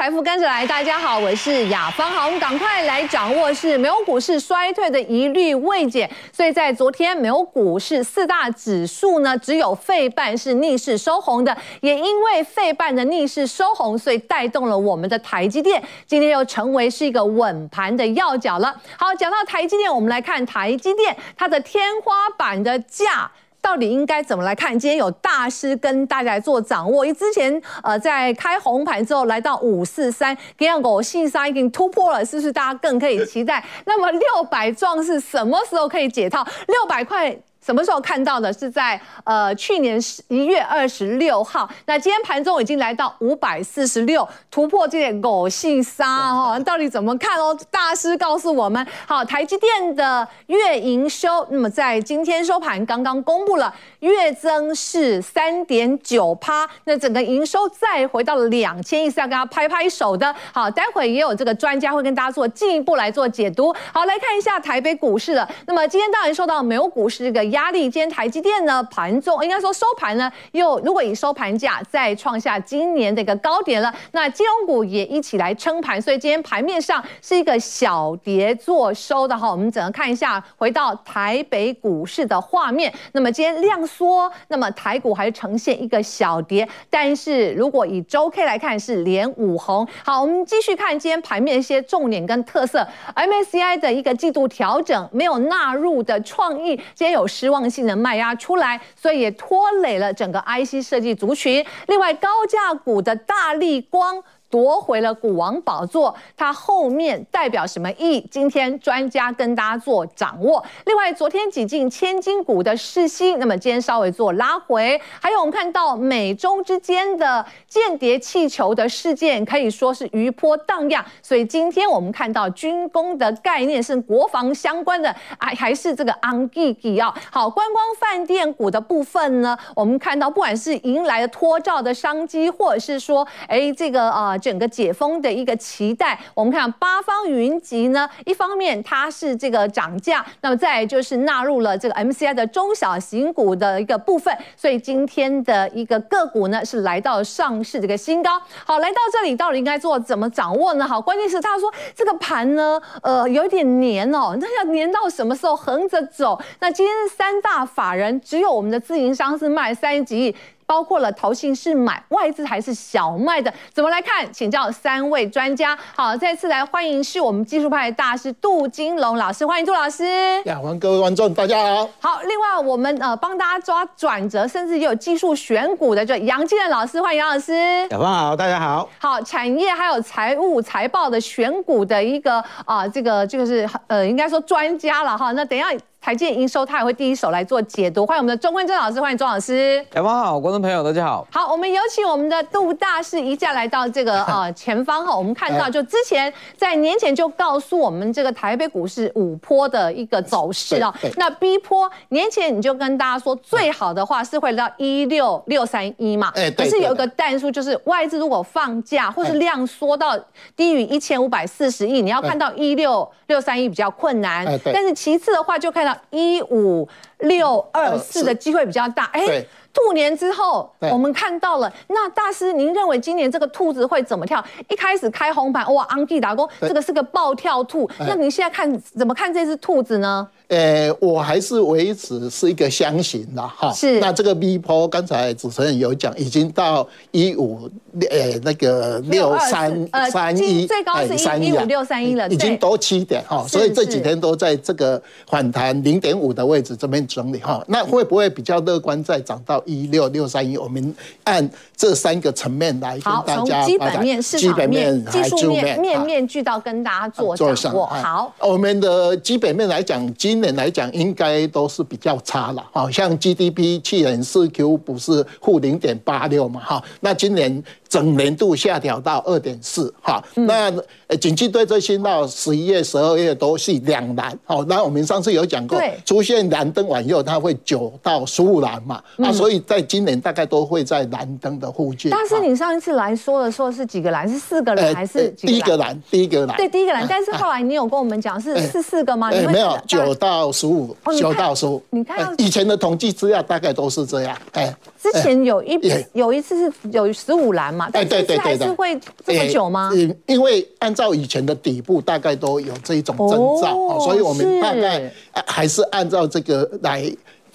财富跟着来，大家好，我是雅芳。好，我们赶快来掌握是美国股市衰退的疑虑未解，所以在昨天美国股市四大指数呢，只有费半是逆势收红的，也因为费半的逆势收红，所以带动了我们的台积电，今天又成为是一个稳盘的要角了。好，讲到台积电，我们来看台积电它的天花板的价。到底应该怎么来看？今天有大师跟大家来做掌握。因为之前呃在开红盘之后来到五四三，给样狗信三已经突破了，是不是大家更可以期待？那么六百壮士什么时候可以解套？六百块。什么时候看到的？是在呃去年十一月二十六号。那今天盘中已经来到五百四十六，突破这点狗性沙哈，到底怎么看哦？大师告诉我们，好，台积电的月营收，那么在今天收盘刚刚公布了，月增是三点九趴，那整个营收再回到了两千亿，是要跟他拍拍手的。好，待会也有这个专家会跟大家做进一步来做解读。好，来看一下台北股市的，那么今天当然受到美国股市这个。压力，今天台积电呢盘中应该说收盘呢又如果以收盘价再创下今年的一个高点了，那金融股也一起来撑盘，所以今天盘面上是一个小跌做收的哈。我们整个看一下，回到台北股市的画面，那么今天量缩，那么台股还是呈现一个小跌，但是如果以周 K 来看是连五红。好，我们继续看今天盘面一些重点跟特色，MSCI 的一个季度调整没有纳入的创意，今天有。失望性的卖压出来，所以也拖累了整个 IC 设计族群。另外，高价股的大力光。夺回了股王宝座，它后面代表什么意？今天专家跟大家做掌握。另外，昨天挤进千金股的世新，那么今天稍微做拉回。还有我们看到美中之间的间谍气球的事件，可以说是余波荡漾。所以今天我们看到军工的概念是国防相关的，还还是这个昂基基啊。好，观光饭店股的部分呢，我们看到不管是迎来了脱罩的商机，或者是说，哎，这个啊。整个解封的一个期待，我们看八方云集呢，一方面它是这个涨价，那么再就是纳入了这个 MCI 的中小型股的一个部分，所以今天的一个个股呢是来到上市这个新高。好，来到这里到底应该做怎么掌握呢？好，关键是他说这个盘呢，呃，有点黏哦，那要黏到什么时候横着走？那今天三大法人只有我们的自营商是卖三十几亿。包括了投信是买，外资还是小卖的？怎么来看？请教三位专家。好，再次来欢迎是我们技术派的大师杜金龙老师，欢迎杜老师。呀，欢迎各位观众，大家好。好，另外我们呃帮大家抓转折，甚至也有技术选股的，就杨基任老师，欢迎杨老师。雅芳好，大家好。好，产业还有财务财报的选股的一个啊、呃，这个就是呃，应该说专家了哈。那等一下。台积营收，他也会第一手来做解读。欢迎我们的钟坤正老师，欢迎钟老师。雅芳好，观众朋友大家好。好，我们有请我们的杜大师一架来到这个 呃前方哈。我们看到，就之前在年前就告诉我们这个台北股市五波的一个走势啊。那 B 坡年前你就跟大家说，最好的话是会到一六六三一嘛。哎，可是有一个弹数，就是外资如果放假或是量缩到低于一千五百四十亿，你要看到一六六三一比较困难。但是其次的话，就看到。一五六二四的机会比较大，哎，兔年之后我们看到了，那大师您认为今年这个兔子会怎么跳？一开始开红盘，哇，安吉打工，这个是个暴跳兔，那您现在看怎么看这只兔子呢？呃、欸，我还是维持是一个箱型的哈。是。那这个 V 波，刚才主持人有讲，已经到一五呃那个六三三一，最高是一五六三一了，已经多七点哈。所以这几天都在这个反弹零点五的位置这边整理哈。那会不会比较乐观，再涨到一六六三一？我们按这三个层面来跟大家，基本面、市场面、技术面，面面俱到，跟大家做掌握。好，我们的基本面来讲，今年来讲应该都是比较差了，好像 GDP 去年四 Q 不是负零点八六嘛，哈，那今年整年度下调到二点四，哈，那呃，景气对策信到十一月、十二月都是两蓝，哦，那我们上次有讲过，出现蓝灯往右，它会九到十五蓝嘛，啊，所以在今年大概都会在蓝灯的附近。但是你上一次来说的时候是几个蓝？是四个蓝还是几个蓝？第一个蓝，第一个蓝，对，第一个蓝。但是后来你有跟我们讲是是四个吗？没有，九到十五，九到十五。你看，以前的统计资料大概都是这样。哎，之前有一有一次是有十五蓝嘛。嘛？哎，对对对，的是会这么久吗？嗯，因为按照以前的底部，大概都有这一种征兆，哦，所以我们大概还是按照这个来。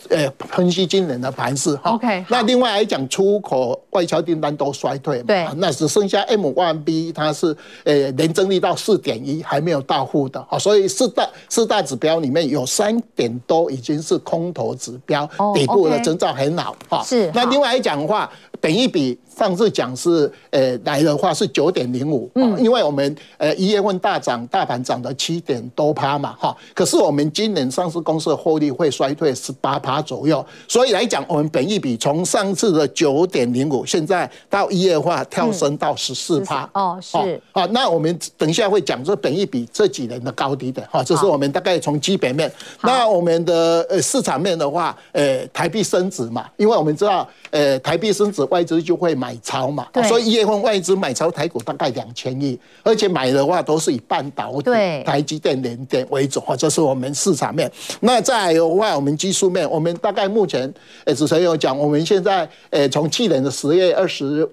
呃，分析今年的盘势哈。OK，那另外来讲，出口外销订单都衰退嘛。对。那只剩下 M1B，它是呃年增率到四点一，还没有到负的。啊，所以四大四大指标里面有三点多已经是空头指标，底部的征兆很好哈。是。那另外来讲的话，本一比。上次讲是，呃，来的话是九点零五，嗯，因为我们呃一月份大涨，大盘涨了七点多趴嘛，哈，可是我们今年上市公司的获利会衰退十八趴左右，所以来讲，我们本益比从上次的九点零五，现在到一月份跳升到十四趴，哦，是，啊，那我们等一下会讲这本益比这几年的高低的，哈，这是我们大概从基本面，那我们的呃市场面的话，呃，台币升值嘛，因为我们知道，呃，台币升值，外资就会买。买超嘛，所以一月份外资买超台股大概两千亿，而且买的话都是以半导体、台积电、联电为主，哈，这是我们市场面。那再来的话，我们技术面，我们大概目前，呃，主持人有讲，我们现在，呃，从去年的十月二十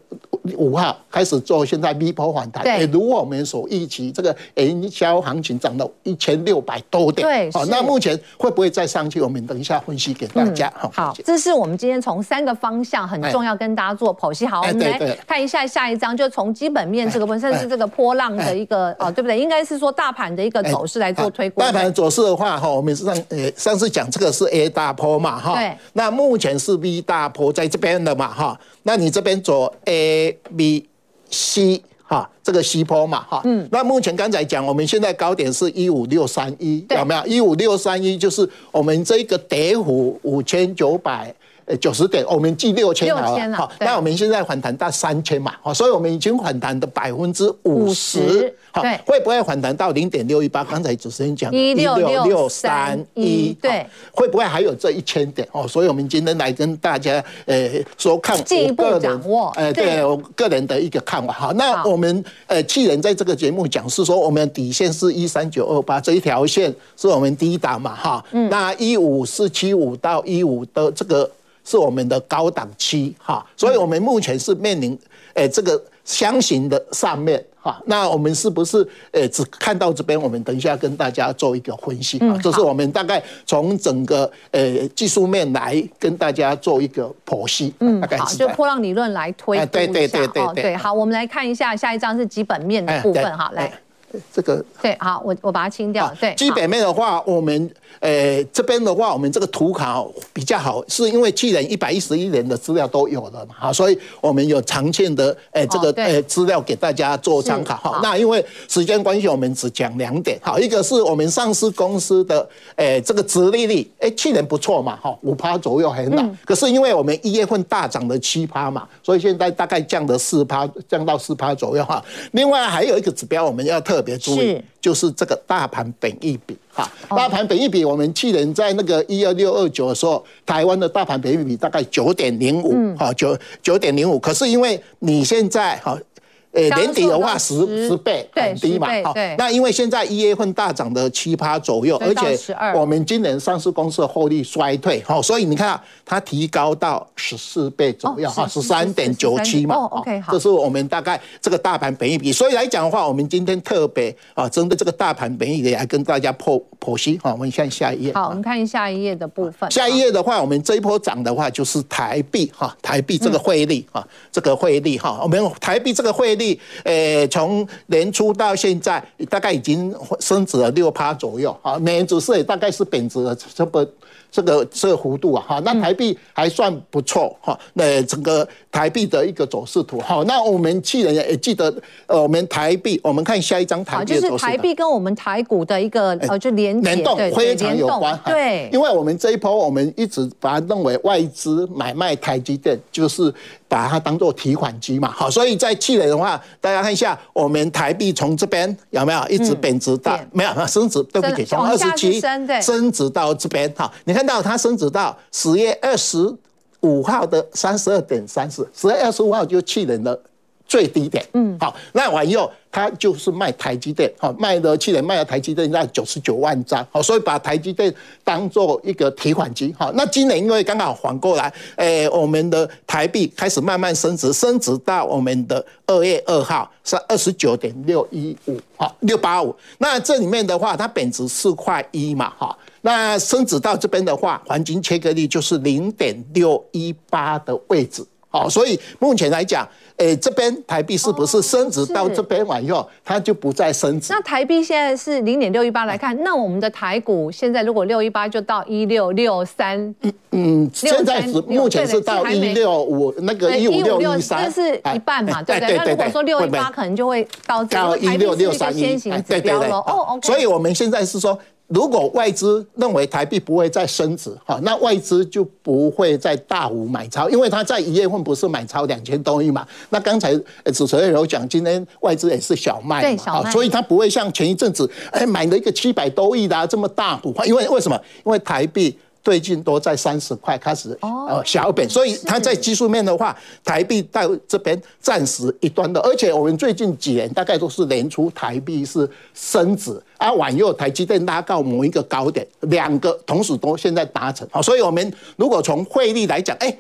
五号开始做，现在 V 波反弹，对，如我们所预期，这个营销行情涨到一千六百多点，对，好，那目前会不会再上去？我们等一下分析给大家，嗯、好，这是我们今天从三个方向很重要跟大家做剖析，好。我们来看一下下一张，就从基本面这个本身是这个波浪的一个哦，对不对？应该是说大盘的一个走势来做推估。大盘走势的话，哈，我们上呃上次讲这个是 A 大坡嘛，哈。对。那目前是 V 大坡在这边的嘛，哈。那你这边走 A、B、C，哈，这个西坡嘛，哈。嗯。那目前刚才讲，我们现在高点是一五六三一，有没有？一五六三一就是我们这个跌幅五千九百。呃，九十点，我们记六千好了，好，那我们现在反弹到三千嘛，好，所以我们已经反弹的百分之五十，好，会不会反弹到零点六一八？刚才主持人讲一六六三一，对，会不会还有这一千点？哦，所以我们今天来跟大家呃说看进一步掌握，呃，对我个人的一个看法。好，那我们呃去年在这个节目讲是说，我们底线是一三九二八这一条线是我们第一档嘛，哈，那一五四七五到一五的这个。是我们的高档期哈，所以我们目前是面临诶这个箱型的上面哈，那我们是不是诶只看到这边？我们等一下跟大家做一个分析啊，这是我们大概从整个诶技术面来跟大家做一个剖析。嗯，好，就波浪理论来推。对对对对对，好，我们来看一下下一张是基本面的部分哈，来。这个对，好，我我把它清掉。对，基本面的话，我们呃这边的话，我们这个图卡比较好，是因为去年一百一十一年的资料都有了嘛，好，所以我们有常见的呃这个呃资料给大家做参考。好，那因为时间关系，我们只讲两点。好，一个是我们上市公司的呃这个殖利率，哎，去年不错嘛，哈，五趴左右很好。可是因为我们一月份大涨了七趴嘛，所以现在大概降了四趴，降到四趴左右哈。另外还有一个指标，我们要特别注意，就是这个大盘本益比哈，大盘本益比，我们去年在那个一二六二九的时候，台湾的大盘本益比大概九点零五，哈，九九点零五，可是因为你现在哈。诶，年底的话十十倍很低嘛，好，那因为现在一月份大涨的七趴左右，而且我们今年上市公司的获利衰退，好，所以你看它提高到十四倍左右，哈，十三点九七嘛，哦，这是我们大概这个大盘本益比，所以来讲的话，我们今天特别啊，针对这个大盘本益比来跟大家剖剖析，好，我们看下一页，好，我们看下一页的部分，下一页的话，我们这一波涨的话就是台币哈，台币这个汇率啊，这个汇率哈，我们台币这个汇率。诶，从年初到现在，大概已经升值了六趴左右啊，美元指数也大概是贬值了这个。这个这个幅度啊，哈，那台币还算不错哈。那整个台币的一个走势图，哈，那我们去年也记得，呃，我们台币，我们看下一张台币。就是台币跟我们台股的一个呃，就连联动非常有关。对，因为我们这一波，我们一直把它认为外资买卖台积电，就是把它当做提款机嘛，好，所以在去年的话，大家看一下，我们台币从这边有没有一直贬值到没有升值？对不起，从二十七升值到这边，好，你看。到它升值到十月二十五号的三十二点三四，十月二十五号就去年的最低点。嗯，好，那完以后它就是卖台积电，好，卖的去年卖的台积电在九十九万张，好，所以把台积电当做一个提款机，好，那今年因为刚好反过来，诶，我们的台币开始慢慢升值，升值到我们的二月二号是二十九点六一五，好，六八五，那这里面的话，它贬值四块一嘛，哈，那升值到这边的话，黄金切割率就是零点六一八的位置。好，所以目前来讲，诶、欸，这边台币是不是升值到这边完以后，它就不再升值？那台币现在是零点六一八来看，那我们的台股现在如果六一八就到一六六三，嗯嗯，现在是目前是到一六五那个一五六一三，这是一半嘛，对不对？那如果说六一八可能就会到到一六六三先行指标了哦，OK。所以我们现在是说。如果外资认为台币不会再升值，哈，那外资就不会再大幅买超，因为他在一月份不是买超两千多亿嘛。那刚才主持人有讲，今天外资也是小卖嘛，所以他不会像前一阵子，哎，买了一个七百多亿的这么大股，因为为什么？因为台币。最近都在三十块开始呃小贬，所以它在技术面的话，台币到这边暂时一端的，而且我们最近几年大概都是年初台币是升值，啊往右台积电拉到某一个高点，两个同时都现在达成，好，所以我们如果从汇率来讲，哎，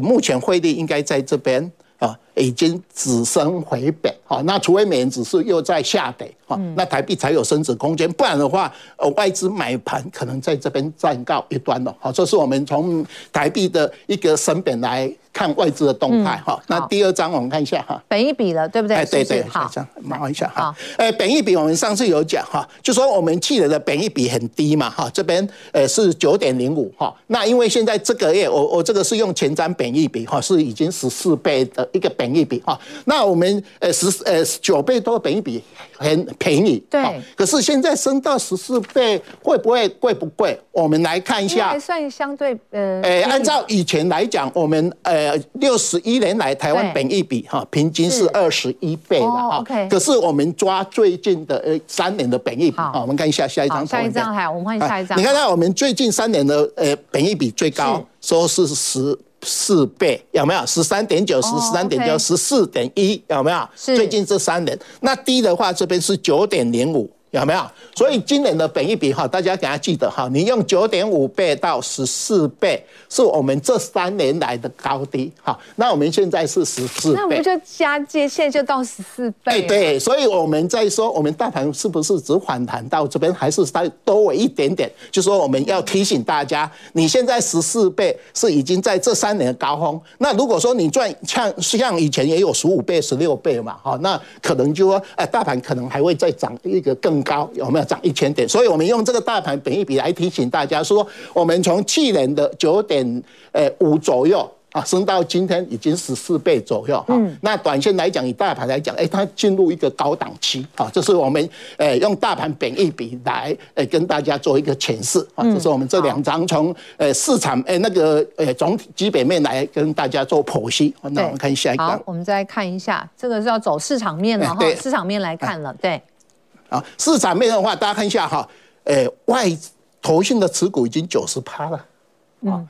目前汇率应该在这边。啊，已经只升回本，好，那除非美元指数又在下跌，哈，那台币才有升值空间，不然的话，呃，外资买盘可能在这边暂告一段了，好，这是我们从台币的一个升贬来。看外资的动态哈，那第二张我们看一下哈，本益比了对不对？哎对对，好，这样麻烦一下哈。哎，本益比我们上次有讲哈，就说我们去年的本益比很低嘛哈，这边呃是九点零五哈，那因为现在这个月我我这个是用前瞻本益比哈，是已经十四倍的一个本益比哈，那我们呃十呃九倍多本益比很便宜，对，可是现在升到十四倍会不会贵不贵？我们来看一下，还算相对呃，哎，按照以前来讲，我们呃。呃，六十一年来台湾本益比哈平均是二十一倍了哈。可是我们抓最近的呃三年的本益比啊，我们看一下下一张图。下一张还有，我们看下一张。你看看我们最近三年的呃本益比最高说是十四倍，有没有？十三点九、十三点九、十四点一，有没有？最近这三年，那低的话这边是九点零五。有没有？所以今年的本益比哈，大家给他记得哈，你用九点五倍到十四倍，是我们这三年来的高低哈。那我们现在是十四倍，那我们就加界线就到十四倍。哎，对，所以我们在说，我们大盘是不是只反弹到这边，还是再多为一点点？就说我们要提醒大家，你现在十四倍是已经在这三年的高峰。那如果说你赚像像以前也有十五倍、十六倍嘛，哈，那可能就说，哎，大盘可能还会再涨一个更更。高有没有涨一千点？所以我们用这个大盘本益比来提醒大家说，我们从去年的九点呃五左右啊，升到今天已经十四倍左右哈。那短线来讲，以大盘来讲，哎，它进入一个高档期啊。这是我们呃用大盘本益比来呃跟大家做一个诠释啊。这是我们这两张从呃市场呃那个呃总体基本面来跟大家做剖析。那我们看下一个。好，我们再看一下，这个是要走市场面了哈。市场面来看了，对。啊，市场面上的话，大家看一下哈，诶，外投信的持股已经九十趴了，啊，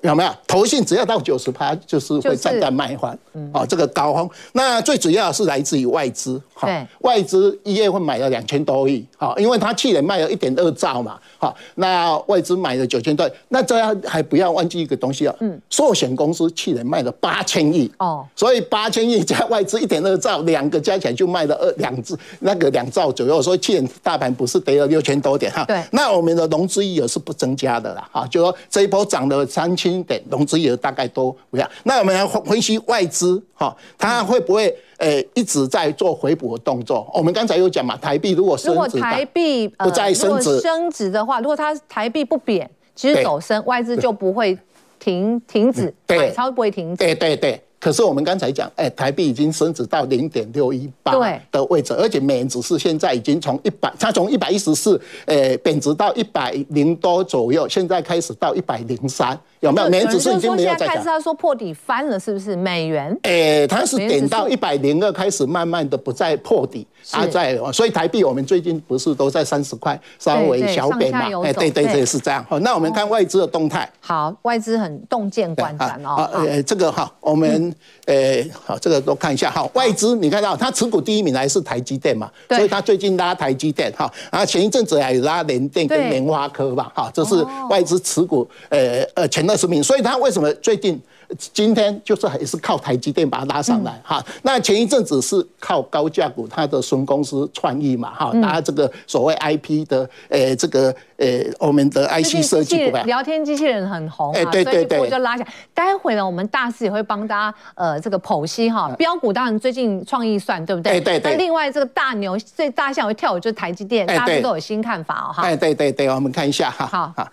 有没有？投信只要到九十趴，就是会站在卖方，哦，这个高峰。那最主要是来自于外资，哈，外资一月份买了两千多亿，哈，因为他去年卖了一点二兆嘛。好，那外资买了九千多，那这样还不要忘记一个东西啊。嗯，寿险公司去年卖了八千亿哦，所以八千亿加外资一点二兆，两个加起来就卖了二两兆，那个两兆左右。所以去年大盘不是跌了六千多点哈。对，那我们的融资余额是不增加的啦。哈，就说这一波涨了三千点，融资余额大概都不一样。那我们来分析外资哈，它会不会？呃，一直在做回补的动作。我们刚才有讲嘛，台币如果升值，如果台币不再升值，升值的话，如果它台币不贬，其实走升，外资就不会停停止买超，不会停止。对对对。可是我们刚才讲，哎，台币已经升值到零点六一八的位置，而且美元指数现在已经从一百，它从一百一十四，诶，贬值到一百零多左右，现在开始到一百零三。有没有美元指数已经没有在讲？开始他说破底翻了，是不是美元？诶，它是点到一百零二，开始慢慢的不再破底，它在，所以台币我们最近不是都在三十块稍微小贬嘛？哎，对对对，是这样。好，那我们看外资的动态。好，外资很洞见观瞻哦。呃，这个哈，我们呃，好，这个都看一下哈。外资你看到它持股第一名还是台积电嘛？所以它最近拉台积电哈，然后前一阵子还有拉联电跟联发科吧，哈，这是外资持股呃呃前二十名。所以它为什么最近？今天就是还是靠台积电把它拉上来哈，那前一阵子是靠高价股，它的孙公司创意嘛哈，拿这个所谓 IP 的呃这个呃我们的 IC 设计股，聊天机器人很红，哎对对对，我就拉下。待会呢，我们大师也会帮大家呃这个剖析哈，标股当然最近创意算对不对？对对。那另外这个大牛最大象会跳舞就是台积电，大家都有新看法哦哈。哎对对对，我们看一下哈。好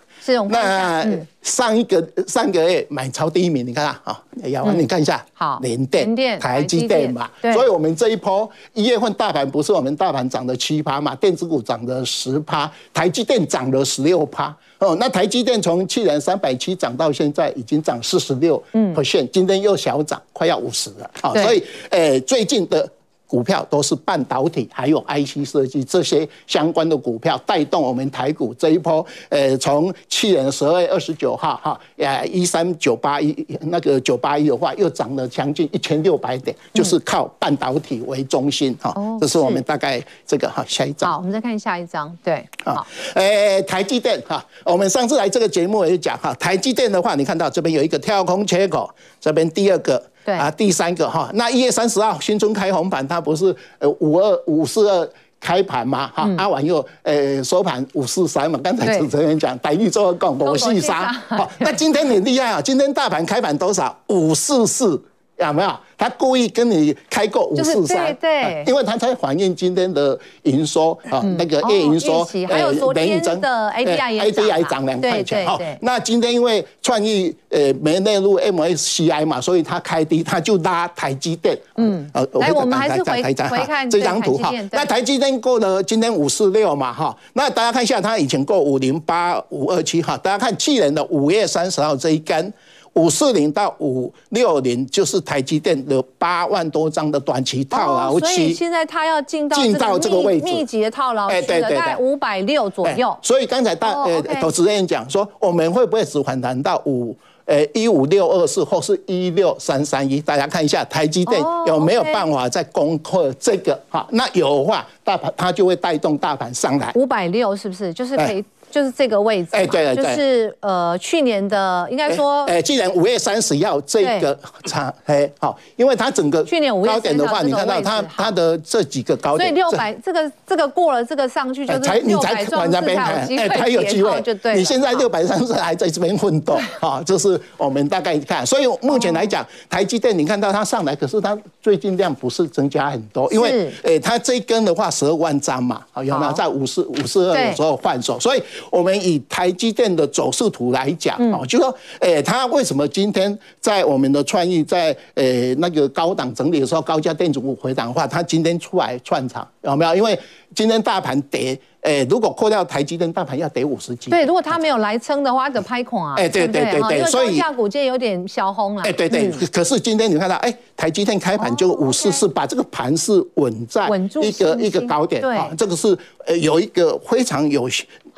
那上一个上个月买超第一名，你看啊，好，要你看一下，好，联电、台积电嘛，所以我们这一波一月份大盘不是我们大盘涨了七趴嘛，电子股涨了十趴，台积电涨了十六趴，哦，那台积电从去年三百七涨到现在已经涨四十六 percent，今天又小涨，快要五十了，好，所以诶最近的。股票都是半导体，还有 IC 设计这些相关的股票带动我们台股这一波。呃，从去年十二月二十九号哈，呃，一三九八一那个九八一的话，又涨了将近一千六百点，就是靠半导体为中心哈。这是我们大概这个哈下一张。好，我们再看下一张。对，好，呃，台积电哈，我们上次来这个节目也讲哈，台积电的话，你看到这边有一个跳空缺口，这边第二个。对啊，第三个哈，那一月三十号新春开红盘，它不是呃五二五四二开盘嘛哈，阿婉又呃收盘五四三嘛，刚才主持人讲台币做个杠，五四三，好，那今天你厉害啊，今天大盘开盘多少？五四四。有没有？他故意跟你开个五四三，对，因为他才反映今天的营收啊，那个月营收，还有昨天的 ADI 涨两块钱。好，那今天因为创意呃没纳入 MSCI 嘛，所以他开低，他就拉台积电。嗯，来，我们还是回回看这张图哈。那台积电过了今天五四六嘛哈，那大家看一下，它以前过五零八五二七哈，大家看去年的五月三十号这一根。五四零到五六零就是台积电的八万多张的短期套牢期，所以现在它要进到进到这个位置，密集的套牢区了，大概五百六左右。所以刚才大呃投资人讲说，我们会不会只反弹到五呃一五六二四或是一六三三一？大家看一下台积电有没有办法再攻克这个？哈，那有的话，大盘它就会带动大盘上来。五百六是不是就是可以？就是这个位置，哎，对对，就是呃，去年的应该说，哎，既然五月三十要这个差，哎，好，因为它整个去年五月高点的话，你看到它它的这几个高点，所以六百这个这个过了这个上去就是才你才往那边看，哎，才有机会，就对。你现在六百三十还在这边混动，啊，就是我们大概看，所以目前来讲，台积电你看到它上来，可是它最近量不是增加很多，因为哎，它这一根的话十二万张嘛，好，有没有？在五十五十二的时候换手，所以。我们以台积电的走势图来讲哦，就说，诶，它为什么今天在我们的创意在诶那个高档整理的时候，高价电子股回档的话，它今天出来串场有没有？因为今天大盘跌。哎，如果扣掉台积电，大盘要跌五十几。对，如果它没有来撑的话，就拍空啊。哎，对对对对，所以价股价有点小红了。哎，对对。可是今天你看到，哎，台积电开盘就五四四，把这个盘是稳在一个一个高点啊。这个是呃有一个非常有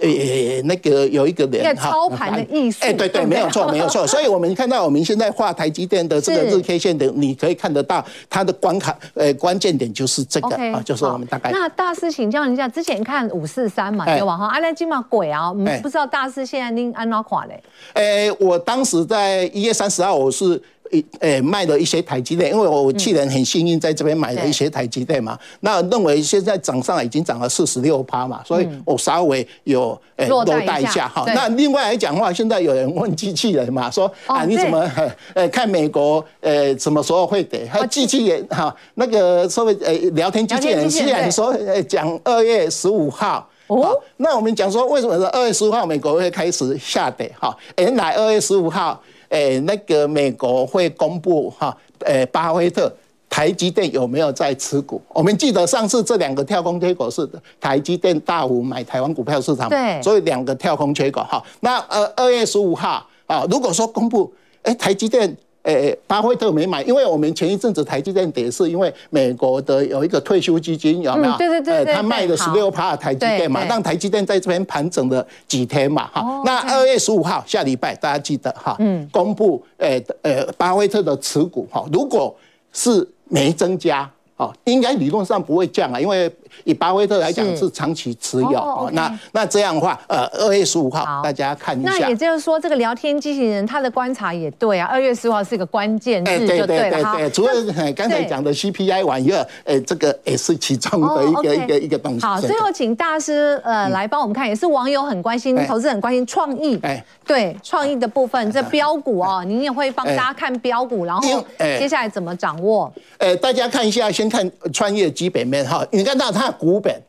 呃那个有一个人哈。操盘的意思。哎，对对，没有错没有错。所以我们看到我们现在画台积电的这个日 K 线的，你可以看得到它的关卡呃关键点就是这个啊，就是我们大概。那大师请教一下，之前看五。四三嘛，对吧？哈，阿拉金嘛鬼啊，不知道大师现在拎安哪款嘞？诶，我当时在一月三十号，我是。一诶卖了一些台积电，因为我去年很幸运在这边买了一些台积电嘛，那认为现在涨上来已经涨了四十六趴嘛，所以我稍微有诶落袋一下哈。那另外来讲的话，现在有人问机器人嘛，说啊你怎么诶看美国诶什么时候会跌？还机器人哈那个所谓诶聊天机器人虽然说诶讲二月十五号哦，那我们讲说为什么是二月十五号美国会开始下跌哈？原来二月十五号。诶，那个美国会公布哈，诶，巴菲特台积电有没有在持股？我们记得上次这两个跳空缺口是台积电大幅买台湾股票市场，对，所以两个跳空缺口哈。那呃，二月十五号啊，如果说公布，诶，台积电诶，巴菲特没买，因为我们前一阵子台积电跌是因为美国的有一个退休基金有没有？对对对对，他卖了十六趴台积电嘛，让台积电在这边盘整了几天嘛，哈。那二月十五号下礼拜大家记得哈，嗯，公布诶诶巴菲特的持股哈，如果是没增加，哦，应该理论上不会降啊，因为。以巴菲特来讲是长期持有，哦 okay、那那这样的话，呃，二月十五号大家看一下。那也就是说，这个聊天机器人他的观察也对啊，二月十五号是一个关键日就对了。对对对对，除了刚才讲的 CPI 玩意儿，呃，这个也是其中的一个、一个一个东西。好，最后请大师呃来帮我们看，也是网友很关心，投资很关心创意。哎，对，创意的部分，这标股哦，您也会帮大家看标股，然后接下来怎么掌握？呃，大家看一下，先看创意的基本面哈，你看到它。股本，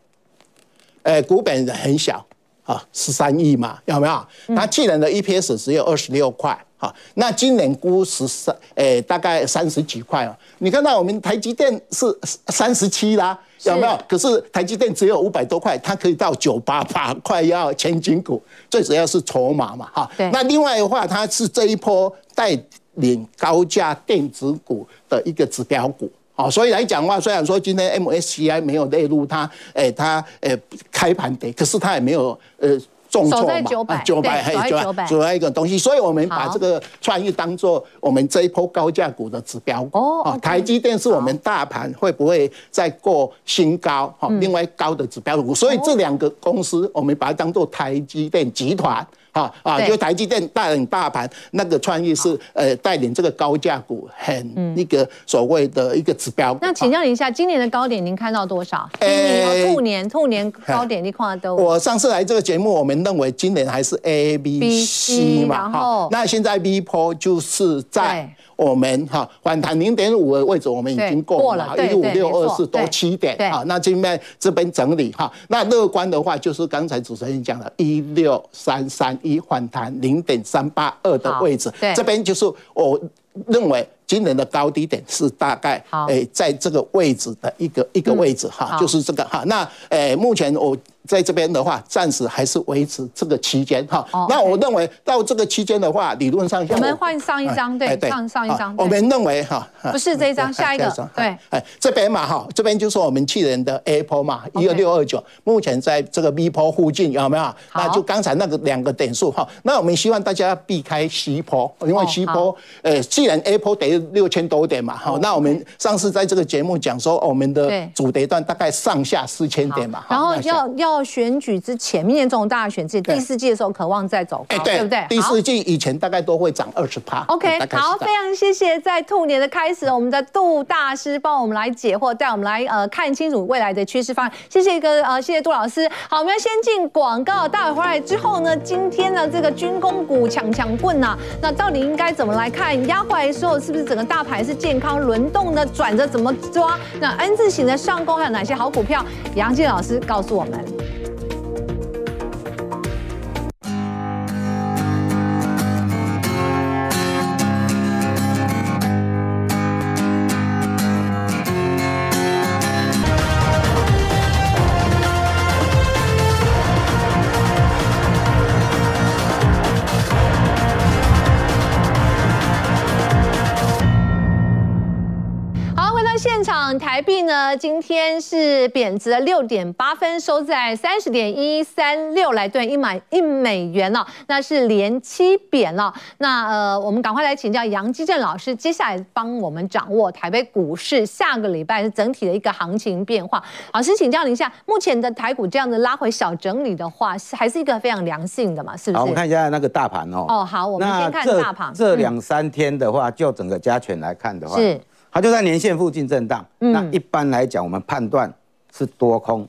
呃，股本很小啊，十三亿嘛，有没有？它去年的 EPS 只有二十六块，哈，那今年估十三，诶，大概三十几块啊。你看到我们台积电是三十七啦，有没有？可是台积电只有五百多块，它可以到九八八块，要千金股，最主要是筹码嘛，哈。那另外的话，它是这一波带领高价电子股的一个指标股。好，所以来讲的话，虽然说今天 MSCI 没有列入它，哎，它呃开盘跌，可是它也没有呃重挫嘛，九百九百还有九百，主要一个东西，所以我们把这个创意当做我们这一波高价股的指标哦。台积电是我们大盘会不会再过新高？哈，另外高的指标股，所以这两个公司我们把它当做台积电集团。啊啊！就台积电带领大盘，那个创意是呃带领这个高价股，很一个所谓的一个指标。那请教您一下，今年的高点您看到多少？今年兔年兔年高点你看到都？我上次来这个节目，我们认为今年还是 A B C 嘛，哈。那现在 B 波就是在。我们哈反弹零点五的位置，我们已经过了，一五六二四多七点啊。那这边这边整理哈，那乐观的话就是刚才主持人讲的，一六三三一反弹零点三八二的位置，这边就是我认为今年的高低点是大概诶在这个位置的一个一个位置哈，就是这个哈。那诶目前我。在这边的话，暂时还是维持这个期间哈。那我认为到这个期间的话，理论上我们换上一张，对，上上一张。我们认为哈，不是这一张，下一个，对，哎，这边嘛哈，这边就是我们去年的 Apple 嘛，一二六二九，目前在这个波附近有没有？那就刚才那个两个点数哈。那我们希望大家避开 C 波，因为 C 波，呃，既然 Apple 跌六千多点嘛，好，那我们上次在这个节目讲说，我们的主跌段大概上下四千点嘛，然后要要。到选举之前，明年总统大选之前第四季的时候，渴望再走高，对不对？第四季以前大概都会涨二十趴。OK，好，非常谢谢，在兔年的开始，我们的杜大师帮我们来解惑，带我们来呃看清楚未来的趋势方案。谢谢一个呃，谢谢杜老师。好，我们要先进广告，待会回来之后呢，今天呢这个军工股抢抢棍呐，那到底应该怎么来看？压回来的时候是不是整个大盘是健康轮动的？转着怎么抓？那 N 字形的上攻还有哪些好股票？杨静老师告诉我们。台币呢，今天是贬值了六点八分，收在三十点一三六来兑一买一美元了，那是连七贬了。那呃，我们赶快来请教杨基正老师，接下来帮我们掌握台北股市下个礼拜是整体的一个行情变化。老师，请教您一下，目前的台股这样子拉回小整理的话，是还是一个非常良性的嘛？是不是？好，我们看一下那个大盘哦。哦，好，我们先看大盘。这两三天的话，就整个加权来看的话，是。它就在年线附近震荡。嗯、那一般来讲，我们判断是多空，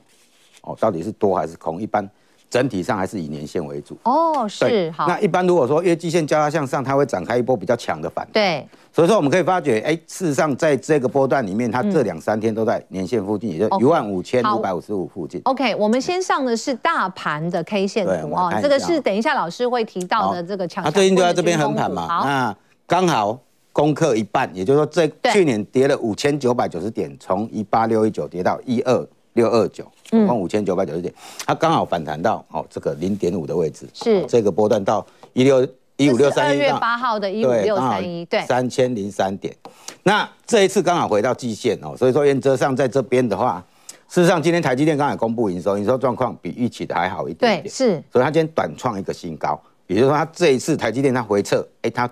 哦，到底是多还是空？一般整体上还是以年线为主。哦，是好。那一般如果说月季线交叉向上，它会展开一波比较强的反弹。对。所以说我们可以发觉，哎，事实上在这个波段里面，它这两三天都在年线附近，也就一万五千五百五十五附近。OK，我们先上的是大盘的 K 线图啊，这个是等一下老师会提到的这个强。它最近就在这边横盘嘛，那刚好。攻克一半，也就是说，这去年跌了五千九百九十点，从一八六一九跌到一二六二九，总共五千九百九十点，它刚好反弹到哦这个零点五的位置，是。这个波段到一六一五六三一，二月八号的一五六三一，对，三千零三点。那这一次刚好回到季线哦，所以说原则上在这边的话，事实上今天台积电刚才公布营收，营收状况比预期的还好一点点，对，是，所以它今天短创一个新高，也就是说它这一次台积电它回撤，哎、欸，它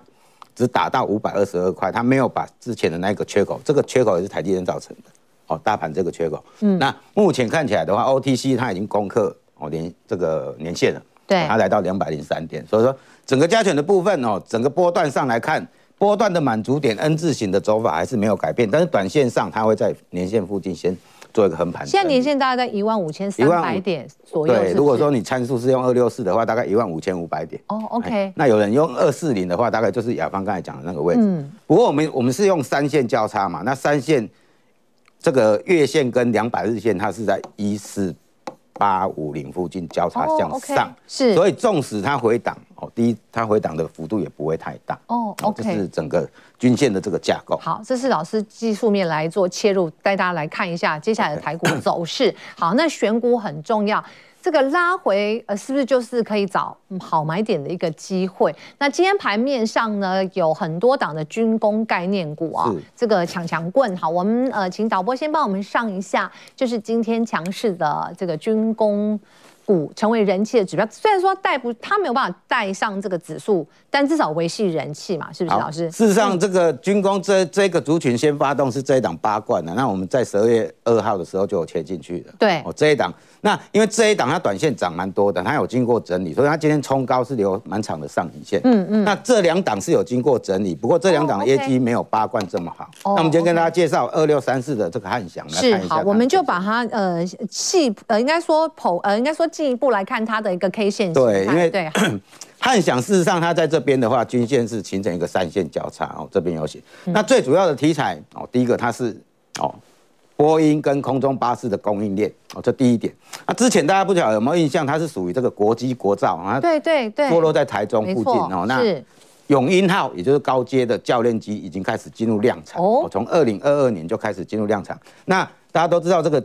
只打到五百二十二块，它没有把之前的那个缺口，这个缺口也是台积电造成的哦，大盘这个缺口，嗯，那目前看起来的话，OTC 它已经攻克哦年这个年线了，对，它来到两百零三点，所以说。整个加权的部分哦，整个波段上来看，波段的满足点 N 字形的走法还是没有改变，但是短线上它会在年线附近先做一个横盘。现在年线大概在一万五千三百点左右。对，如果说你参数是用二六四的话，大概一万五千五百点。哦，OK。那有人用二四零的话，大概就是雅芳刚才讲的那个位置。嗯。不过我们我们是用三线交叉嘛，那三线这个月线跟两百日线，它是在一四。八五零附近交叉向上，是，所以纵使它回档哦，第一它回档的幅度也不会太大哦。OK，这是整个均线的这个架构。好，这是老师技术面来做切入，带大家来看一下接下来的台股走势。好，那选股很重要。这个拉回，呃，是不是就是可以找好买点的一个机会？那今天盘面上呢，有很多档的军工概念股啊，这个强强棍。好，我们呃，请导播先帮我们上一下，就是今天强势的这个军工。股成为人气的指标，虽然说带不，它没有办法带上这个指数，但至少维系人气嘛，是不是老师？事实上，这个军工这这个族群先发动是这一档八冠的，那我们在十二月二号的时候就有切进去的。对，哦这一档，那因为这一档它短线涨蛮多的，它有经过整理，所以它今天冲高是留蛮长的上影线。嗯嗯。那这两档是有经过整理，不过这两档的业绩没有八冠这么好。哦、那我们今天跟大家介绍二六三四的这个汉翔，是好，我们就把它呃细呃应该说剖呃应该说。进一步来看它的一个 K 线，对，因为对 汉翔事实上它在这边的话，均线是形成一个三线交叉哦，这边有写。嗯、那最主要的题材哦，第一个它是哦，波音跟空中巴士的供应链哦，这第一点。那之前大家不晓得有没有印象，它是属于这个国机国造啊，对对对，坐落在台中附近哦。那永鹰号也就是高阶的教练机已经开始进入量产哦，从二零二二年就开始进入量产。那大家都知道这个。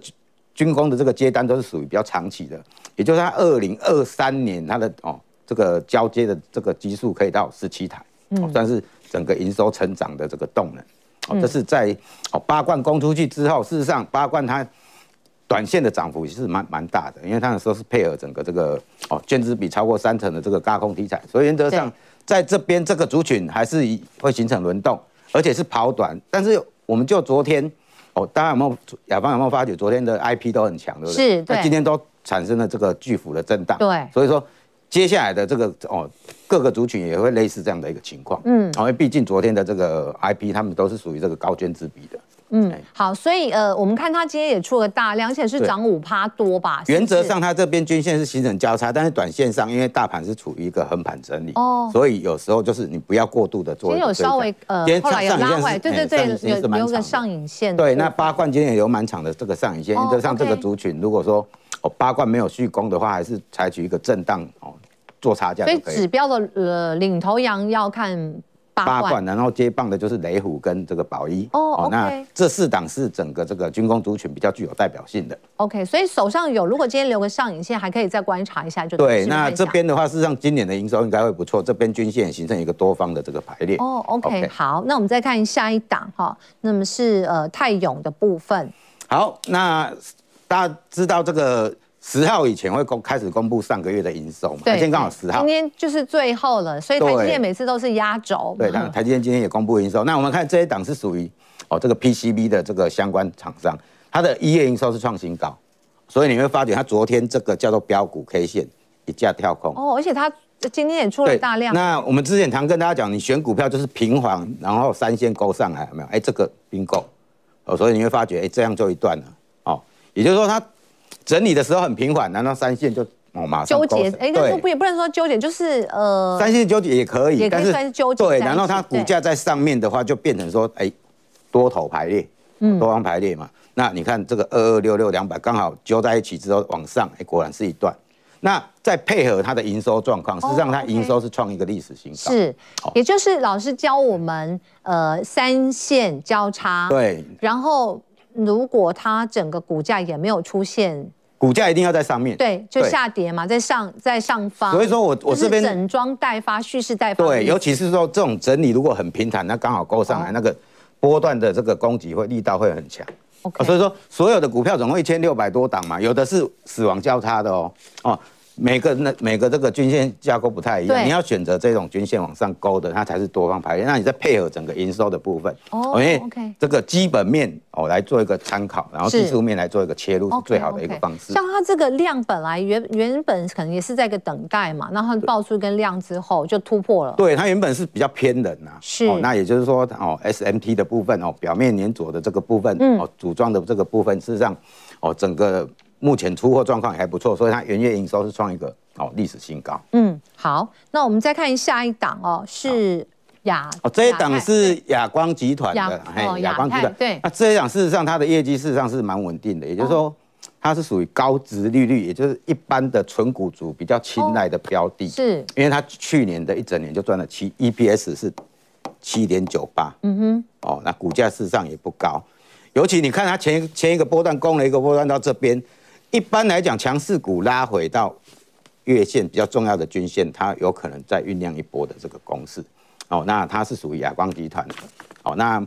军工的这个接单都是属于比较长期的，也就是它二零二三年它的哦这个交接的这个基数可以到十七台，嗯，算是整个营收成长的这个动能，哦，这是在哦八冠攻出去之后，事实上八冠它短线的涨幅也是蛮蛮大的，因为它那时候是配合整个这个哦券资比超过三成的这个高空题材，所以原则上在这边这个族群还是会形成轮动，而且是跑短，但是我们就昨天。哦，大家有没有亚方有没有发觉昨天的 IP 都很强，对不对？是，对。那今天都产生了这个巨幅的震荡，对。所以说，接下来的这个哦，各个族群也会类似这样的一个情况，嗯。因为毕竟昨天的这个 IP，他们都是属于这个高捐资比的。嗯，好，所以呃，我们看它今天也出了大量，而且是涨五趴多吧。原则上，它这边均线是形成交叉，但是短线上，因为大盘是处于一个横盘整理，哦，所以有时候就是你不要过度的做。今天有稍微呃，后来有拉回来，对对对，有有个上影线。对，那八冠今天也有蛮长的这个上影线。原则上，这个族群如果说哦八冠没有续攻的话，还是采取一个震荡哦做差价。所以指标的呃领头羊要看。八冠，然后接棒的就是雷虎跟这个宝一哦。Oh, okay. 那这四档是整个这个军工族群比较具有代表性的。OK，所以手上有，如果今天留个上影线，还可以再观察一下就。对，那这边的话，事实上今年的营收应该会不错。这边均线形成一个多方的这个排列。哦、oh,，OK，好，那我们再看下一档哈，那么是呃泰永的部分。好，那大家知道这个。十号以前会公开始公布上个月的营收嘛？对，今天刚好十号，今天就是最后了，所以台积电每次都是压轴。对，台台积电今天也公布营收。那我们看这一档是属于哦这个 PCB 的这个相关厂商，它的一月营收是创新高，所以你会发觉它昨天这个叫做标股 K 线一架跳空哦，而且它今天也出了大量。那我们之前常跟大家讲，你选股票就是平缓，然后三线勾上来，有没有？哎，这个并购哦，所以你会发觉哎这样就一段了哦，也就是说它。整理的时候很平缓，难道三线就哦马上纠结？哎，那不不也不能说纠结，就是呃，三线纠结也可以，也可以算是纠结。对，然后它股价在上面的话，就变成说，哎，多头排列，嗯，多方排列嘛。那你看这个二二六六两百刚好揪在一起之后往上，哎，果然是一段。那再配合它的营收状况，实际上它营收是创一个历史新高。是，也就是老师教我们，呃，三线交叉。对，然后如果它整个股价也没有出现。股价一定要在上面，对，就下跌嘛，在上在上方。所以说我我这边整装待发，蓄势待发。对，尤其是说这种整理如果很平坦，那刚好勾上来，那个波段的这个攻击会力道会很强。所以说所有的股票总共一千六百多档嘛，有的是死亡交叉的哦，哦。每个那每个这个均线架构不太一样，你要选择这种均线往上勾的，它才是多方排列。那你再配合整个营收的部分，哦，因为这个基本面哦来做一个参考，然后技术面来做一个切入是最好的一个方式。像它这个量本来原原本可能也是在一个等待嘛，然后爆出一根量之后就突破了。对，它原本是比较偏冷呐，是。那也就是说哦，SMT 的部分哦，表面粘着的这个部分，哦，组装的这个部分，事实上哦，整个。目前出货状况也还不错，所以它元月营收是创一个哦历史新高。嗯，好，那我们再看下一档哦，是亚哦这一档是亚光集团的，嘿，亚光集团。对。那这一档事实上它的业绩事实上是蛮稳定的，也就是说它是属于高值利率，也就是一般的纯股族比较青睐的标的，是。因为它去年的一整年就赚了七 EPS 是七点九八，嗯哼，哦，那股价事实上也不高，尤其你看它前前一个波段攻了一个波段到这边。一般来讲，强势股拉回到月线比较重要的均线，它有可能再酝酿一波的这个攻势。哦，那它是属于亚光集团的。哦，那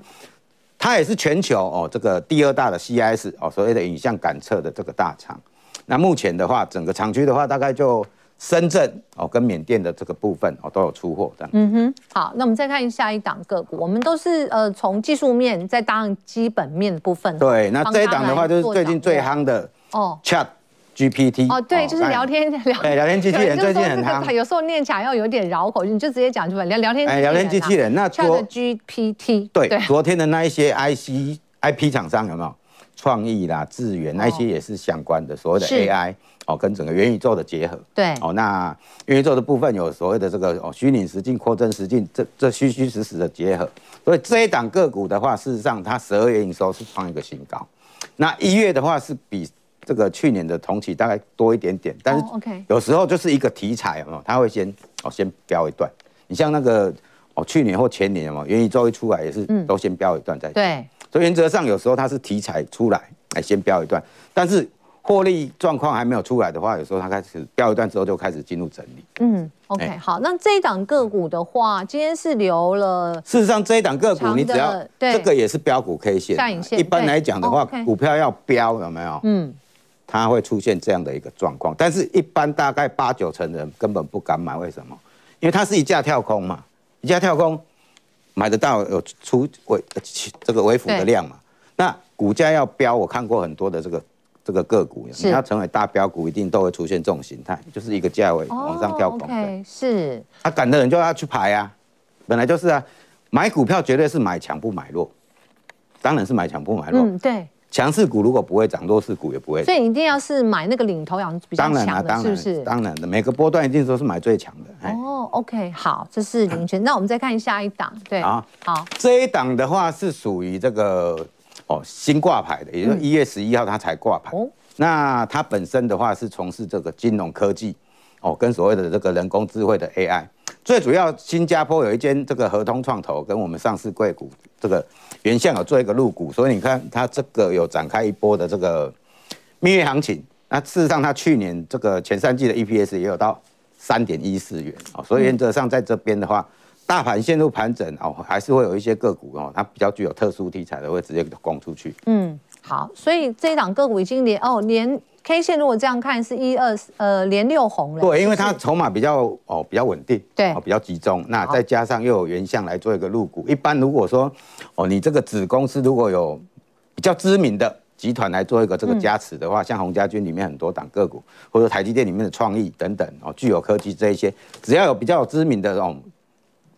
它也是全球哦这个第二大的 CIS 哦，所谓的影像感测的这个大厂。那目前的话，整个厂区的话，大概就深圳哦跟缅甸的这个部分哦都有出货这样。嗯哼，好，那我们再看下一档个股，我们都是呃从技术面再搭上基本面的部分。对，那这一档的话就是最近最夯的。哦，Chat GPT 哦，对，就是聊天聊，哎，聊天机器人最近很夯，有时候念起来要有点绕口，你就直接讲出来聊聊天。哎，聊天机器人，那 Chat GPT 对，昨天的那一些 IC IP 厂商有没有？创意啦、资源那些也是相关的，所谓的 AI 哦，跟整个元宇宙的结合。对，哦，那元宇宙的部分有所谓的这个哦，虚拟实境、扩增实境，这这虚虚实实的结合。所以这一档个股的话，事实上它十二月营收是创一个新高，那一月的话是比。这个去年的同期大概多一点点，但是有时候就是一个题材哦，它会先哦先飙一段。你像那个哦去年或前年嘛，元宇宙一出来也是都先飙一段再、嗯、对。所以原则上有时候它是题材出来哎先飙一段，但是获利状况还没有出来的话，有时候它开始飙一段之后就开始进入整理。嗯，OK，好，那这一档个股的话，今天是留了。事实上这一档个股你只要这个也是标股 K 线，线一般来讲的话，股票要标有没有？嗯。它会出现这样的一个状况，但是一般大概八九成人根本不敢买，为什么？因为它是一价跳空嘛，一价跳空买得到有出微这个微幅的量嘛。那股价要飙，我看过很多的这个这个个股，你要成为大标股，一定都会出现这种形态，就是一个价位往上跳空。对，是。他敢的人就要去排啊，本来就是啊，买股票绝对是买强不买弱，当然是买强不买弱。嗯，对。强势股如果不会涨，弱势股也不会涨。所以一定要是买那个领头羊比较强的，是不是？当然的，每个波段一定都是买最强的。哦，OK，好，这是领权。那我们再看下一档，对啊，好，这一档的话是属于这个哦新挂牌的，也就是一月十一号它才挂牌。哦，那它本身的话是从事这个金融科技哦，跟所谓的这个人工智慧的 AI。最主要，新加坡有一间这个合通创投跟我们上市贵股这个原相有做一个入股，所以你看它这个有展开一波的这个蜜月行情。那事实上，它去年这个前三季的 EPS 也有到三点一四元啊，所以原则上在这边的话，大盘陷入盘整哦，还是会有一些个股哦，它比较具有特殊题材的会直接攻出去。嗯，好，所以这一档个股已经连哦连。K 线如果这样看是一二呃连六红了，对，因为它筹码比较哦比较稳定，对，哦比较集中，那再加上又有原相来做一个入股，一般如果说哦你这个子公司如果有比较知名的集团来做一个这个加持的话，嗯、像洪家军里面很多档个股，或者台积电里面的创意等等哦，具有科技这一些，只要有比较有知名的这种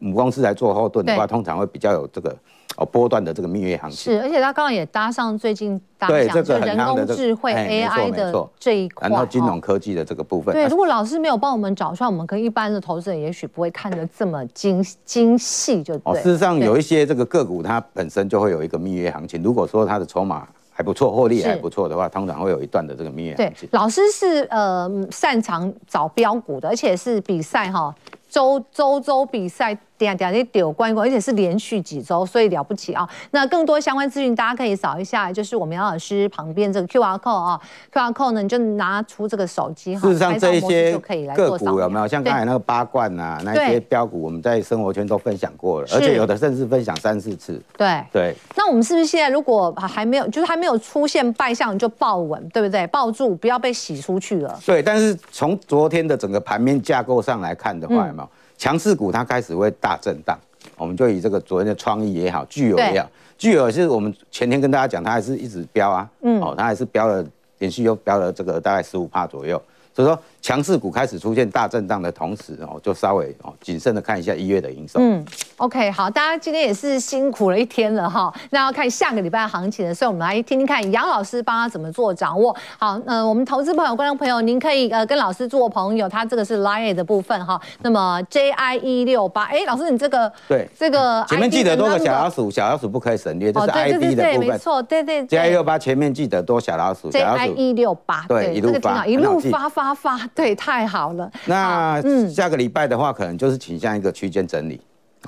母公司来做后盾的话，通常会比较有这个。哦，波段的这个蜜月行情是，而且它刚刚也搭上最近大家讲就人工智慧 AI 的这一块，然后金融科技的这个部分。对，如果老师没有帮我们找出来，我们跟一般的投资人也许不会看得这么精精细，就对。事实上，有一些这个个股它本身就会有一个蜜月行情。如果说它的筹码还不错，获利还不错的话，通常会有一段的这个蜜月行情。对，老师是呃擅长找标股的，而且是比赛哈。周周周比赛点点的丢关关，而且是连续几周，所以了不起啊！那更多相关资讯，大家可以扫一下，就是我们杨老师旁边这个 QR code 啊，QR code 呢，你就拿出这个手机哈，事实上这一些个股有没有像刚才那个八冠啊，那些标股，我们在生活圈都分享过了，而且有的甚至分享三四次。对对。那我们是不是现在如果还没有，就是还没有出现败相，就抱稳，对不对？抱住，不要被洗出去了。对，但是从昨天的整个盘面架构上来看的话，有没有？强势股它开始会大震荡，我们就以这个昨天的创意也好，聚友也好，聚友是我们前天跟大家讲，它还是一直飙啊，嗯，哦，它还是飙了，连续又飙了这个大概十五帕左右。所以说，强势股开始出现大震荡的同时，哦，就稍微哦谨慎的看一下一月的营收。嗯，OK，好，大家今天也是辛苦了一天了哈。那要看下个礼拜的行情的，所以我们来听听看杨老师帮他怎么做掌握。好，呃，我们投资朋友、观众朋友，您可以呃跟老师做朋友，他这个是 Line 的部分哈。那么 JI 一六八，哎，老师你这个对这个前面记得多个小老鼠，小老鼠不可以省略，这是 ID 的部分。对对对，没错，对对。JI 一六八前面记得多小老鼠，JI 一六八，对，一路发，一路发发发，对。太好了，那下个礼拜的话，可能就是倾向一个区间整理，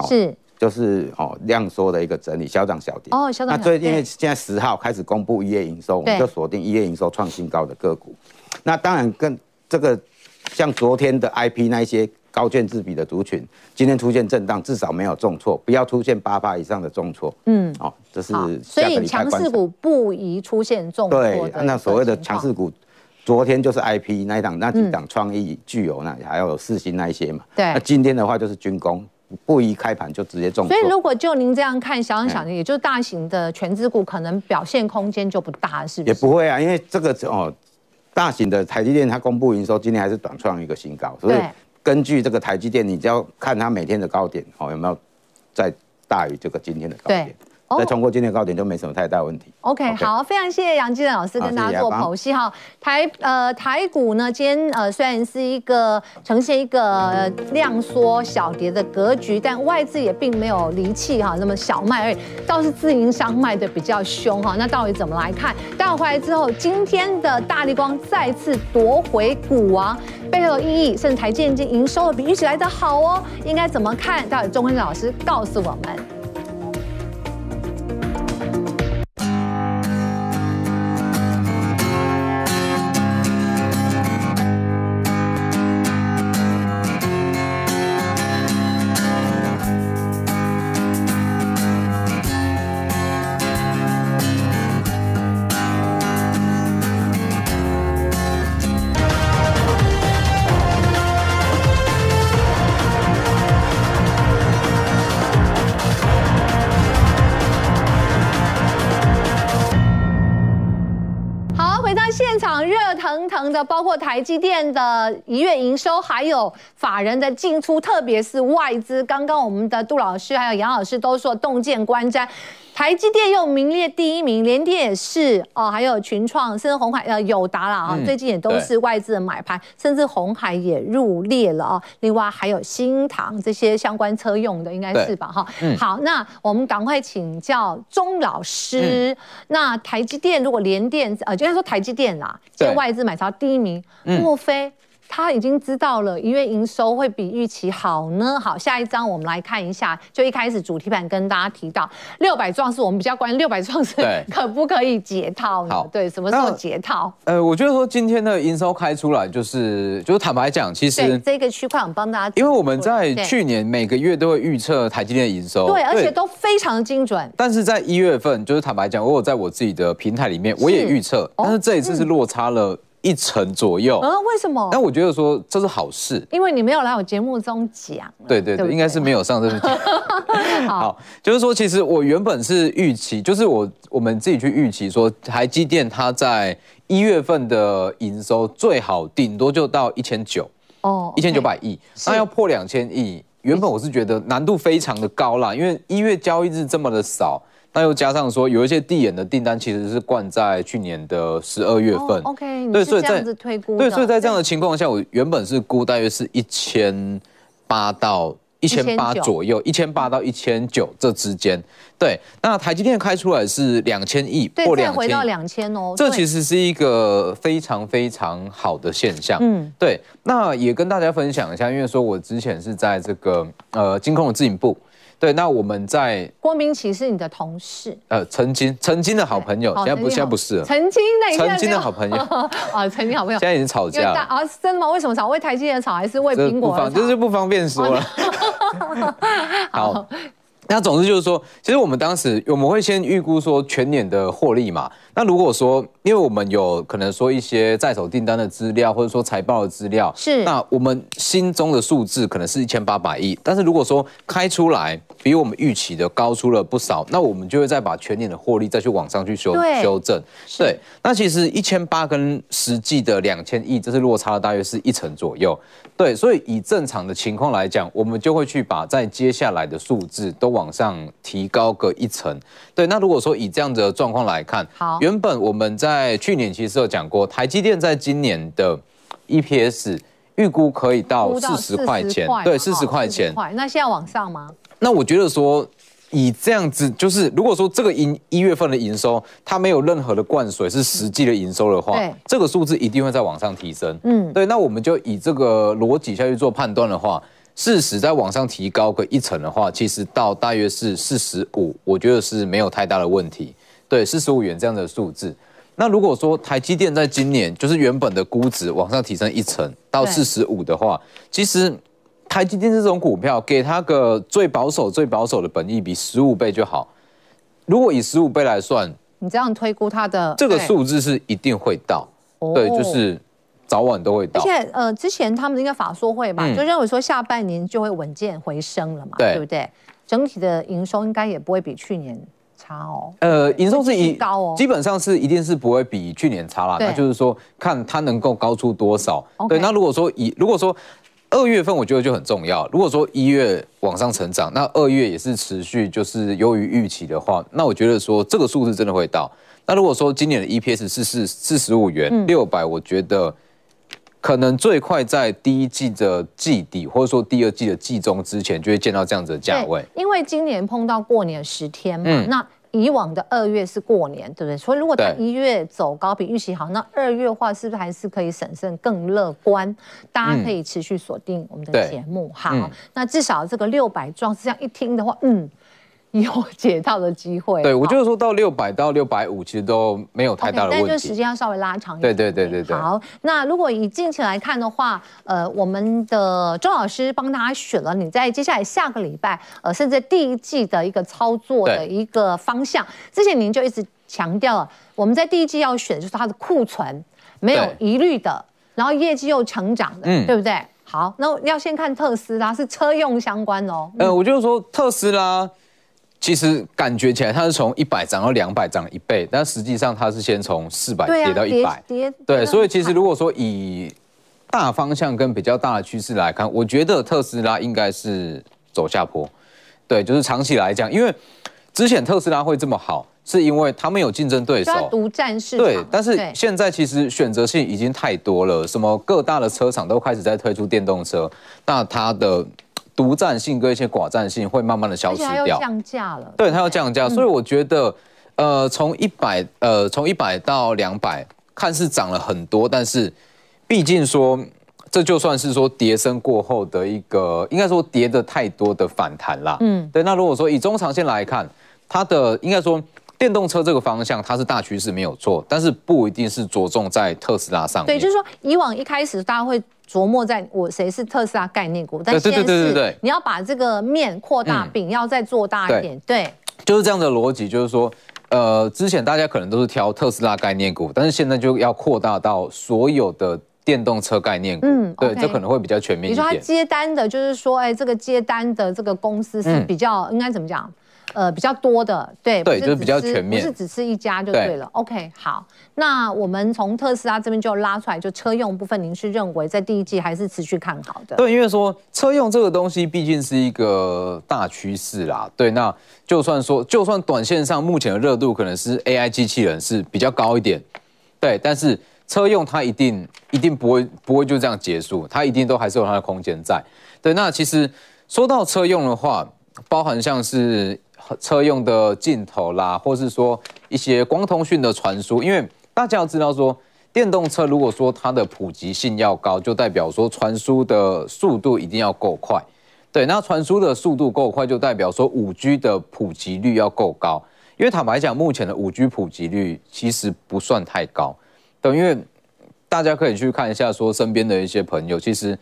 是，就是哦量缩的一个整理，小涨小跌。哦，小涨。那最近因为现在十号开始公布一月营收，我们就锁定一月营收创新高的个股。那当然跟这个像昨天的 IP 那一些高券自比的族群，今天出现震荡，至少没有重挫，不要出现八八以上的重挫。嗯，哦，这是所以强势股不宜出现重挫。对，那所谓的强势股。昨天就是 I P 那一档，那几档创意具有那还有四星那一些嘛。对。那今天的话就是军工，不一开盘就直接中。所以如果就您这样看，小想想，也就是大型的全资股可能表现空间就不大，是不是？也不会啊，因为这个哦，大型的台积电它公布营收，今天还是短创一个新高。所以根据这个台积电，你只要看它每天的高点哦，有没有在大于这个今天的高点？再冲过今天的高点就没什么太大问题。OK，, okay 好，非常谢谢杨基政老师跟大家做剖析哈。台呃台股呢，今天呃虽然是一个呈现一个量缩小跌的格局，但外资也并没有离弃哈，那么小卖而已，倒是自营商卖的比较凶哈。那到底怎么来看？待会回来之后，今天的大力光再次夺回股王，背后的意义，甚至台积电营收比预期来的好哦，应该怎么看？到底钟坤老师告诉我们。的包括台积电的一月营收，还有法人的进出，特别是外资。刚刚我们的杜老师还有杨老师都说洞见观瞻。台积电又名列第一名，联电也是哦，还有群创，甚至红海呃友达了啊，最近也都是外资的买盘，甚至红海也入列了啊。另外还有新唐这些相关车用的，应该是吧哈。好，那我们赶快请教钟老师。嗯、那台积电如果联电呃，就该说台积电啦，现在外资买超第一名，莫非？他已经知道了，因为营收会比预期好呢。好，下一张我们来看一下，就一开始主题盘跟大家提到六百壮士，我们比较关心六百壮士 可不可以解套呢？对，什么时候解套？呃，我觉得说今天的营收开出来，就是就是坦白讲，其实这个区块我们帮大家，因为我们在去年每个月都会预测台积电的营收，对，而且都非常的精准。但是在一月份，就是坦白讲，我有在我自己的平台里面，我也预测，但是这一次是落差了。一成左右，嗯，为什么？但我觉得说这是好事，因为你没有来我节目中讲，对对对，应该是没有上这个节目。好，就是说，其实我原本是预期，就是我我们自己去预期说，台积电它在一月份的营收最好顶多就到一千九，哦，一千九百亿，那要破两千亿，原本我是觉得难度非常的高啦，因为一月交易日这么的少。那又加上说，有一些递延的订单其实是灌在去年的十二月份。OK，对，所以这样子推估。对，所以在这样的情况下，我原本是估大约是一千八到一千八左右，一千八到一千九这之间。对，那台积电开出来是两千亿或两千，回到两千哦。这其实是一个非常非常好的现象。嗯，对。那也跟大家分享一下，因为说我之前是在这个呃金控的自营部。对，那我们在郭明奇是你的同事，呃，曾经曾经的好朋友，现在不现在不是了，曾经的曾经的好朋友啊，曾经好朋友，现在已经吵架了啊？真的吗？为什么吵？为台积电吵，还是为苹果吵？这是不方便说了。好，那总之就是说，其实我们当时我们会先预估说全年的获利嘛。那如果说，因为我们有可能说一些在手订单的资料，或者说财报的资料，是那我们心中的数字可能是一千八百亿，但是如果说开出来比我们预期的高出了不少，那我们就会再把全年的获利再去往上去修修正。对，那其实一千八跟实际的两千亿，这是落差了大约是一成左右。对，所以以正常的情况来讲，我们就会去把在接下来的数字都往上提高个一成。对，那如果说以这样的状况来看，好。原本我们在去年其实有讲过，台积电在今年的 EPS 预估可以到四十块钱，对，四十块钱。那现在往上吗？那我觉得说，以这样子，就是如果说这个营一月份的营收它没有任何的灌水，是实际的营收的话，这个数字一定会再往上提升。嗯，对。那我们就以这个逻辑下去做判断的话，事实再往上提高个一层的话，其实到大约是四十五，我觉得是没有太大的问题。对，四十五元这样的数字。那如果说台积电在今年就是原本的估值往上提升一层到四十五的话，其实台积电这种股票给它个最保守、最保守的本益比十五倍就好。如果以十五倍来算，你这样推估它的这个数字是一定会到，对，就是早晚都会到。而且呃，之前他们应该法说会吧，就认为说下半年就会稳健回升了嘛，对不对？整体的营收应该也不会比去年。差哦，呃，营收是一高哦，基本上是一定是不会比去年差啦。那就是说，看它能够高出多少。对，那如果说以如果说二月份，我觉得就很重要。如果说一月往上成长，那二月也是持续就是优于预期的话，那我觉得说这个数字真的会到。那如果说今年的 EPS 是四四十五元六百，我觉得可能最快在第一季的季底，或者说第二季的季中之前，就会见到这样子的价位。因为今年碰到过年十天嘛，那。以往的二月是过年，对不对？所以如果它一月走高比预期好，那二月的话是不是还是可以审慎更乐观？大家可以持续锁定我们的节目。好，嗯、那至少这个六百壮士这样一听的话，嗯。有解套的机会，对，我就是说到六百到六百五，其实都没有太大的问题，但就时间要稍微拉长一点。对对对对对。好，那如果以近期来看的话，呃，我们的周老师帮大家选了你在接下来下个礼拜，呃，甚至第一季的一个操作的一个方向。之前您就一直强调了，我们在第一季要选的就是它的库存没有疑虑的，然后业绩又成长的，嗯，对不对？好，那要先看特斯拉是车用相关哦。呃，我就是说特斯拉。其实感觉起来，它是从一百涨到两百，涨了一倍，但实际上它是先从四百跌到一百，对，所以其实如果说以大方向跟比较大的趋势来看，我觉得特斯拉应该是走下坡，对，就是长期来讲，因为之前特斯拉会这么好，是因为他们有竞争对手，独占市场，对，但是现在其实选择性已经太多了，什么各大的车厂都开始在推出电动车，那它的。独占性跟一些寡占性会慢慢的消失掉，降价了。对，它要降价，所以我觉得，呃，从一百，呃，从一百到两百，看似涨了很多，但是，毕竟说，这就算是说跌升过后的一个，应该说跌的太多的反弹啦。嗯，对。那如果说以中长线来看，它的应该说电动车这个方向它是大趋势没有错，但是不一定是着重在特斯拉上面。对，就是说以往一开始大家会。琢磨在我谁是特斯拉概念股，但现在是你要把这个面扩大，饼要再做大一点，对，就是这样的逻辑，就是说，呃，之前大家可能都是挑特斯拉概念股，但是现在就要扩大到所有的电动车概念股，嗯，对，这可能会比较全面一点。你说他接单的，就是说，哎，这个接单的这个公司是比较应该怎么讲？呃，比较多的，对，对，就是比较全面，不是只是一家就对了。OK，好，那我们从特斯拉这边就拉出来，就车用部分，您是认为在第一季还是持续看好的？对，因为说车用这个东西毕竟是一个大趋势啦。对，那就算说，就算短线上目前的热度可能是 AI 机器人是比较高一点，对，但是车用它一定一定不会不会就这样结束，它一定都还是有它的空间在。对，那其实。说到车用的话，包含像是车用的镜头啦，或是说一些光通讯的传输，因为大家要知道说，电动车如果说它的普及性要高，就代表说传输的速度一定要够快。对，那传输的速度够快，就代表说五 G 的普及率要够高。因为坦白讲，目前的五 G 普及率其实不算太高。对，因为大家可以去看一下，说身边的一些朋友，其实。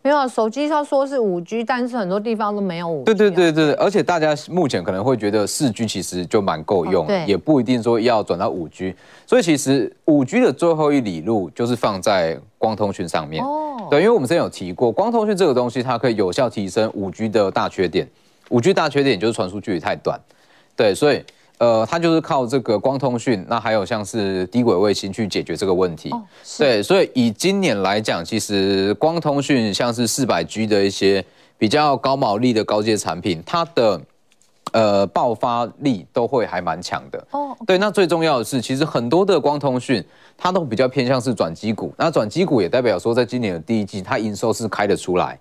没有手机，他说是五 G，但是很多地方都没有五 G。对对对对，而且大家目前可能会觉得四 G 其实就蛮够用，也不一定说要转到五 G。所以其实五 G 的最后一里路就是放在光通讯上面。哦，对，因为我们之前有提过，光通讯这个东西，它可以有效提升五 G 的大缺点。五 G 大缺点就是传输距离太短。对，所以。呃，它就是靠这个光通讯，那还有像是低轨卫星去解决这个问题。哦、对，所以以今年来讲，其实光通讯像是四百 G 的一些比较高毛利的高阶产品，它的呃爆发力都会还蛮强的。哦，对，那最重要的是，其实很多的光通讯它都比较偏向是转机股，那转机股也代表说，在今年的第一季，它营收是开得出来。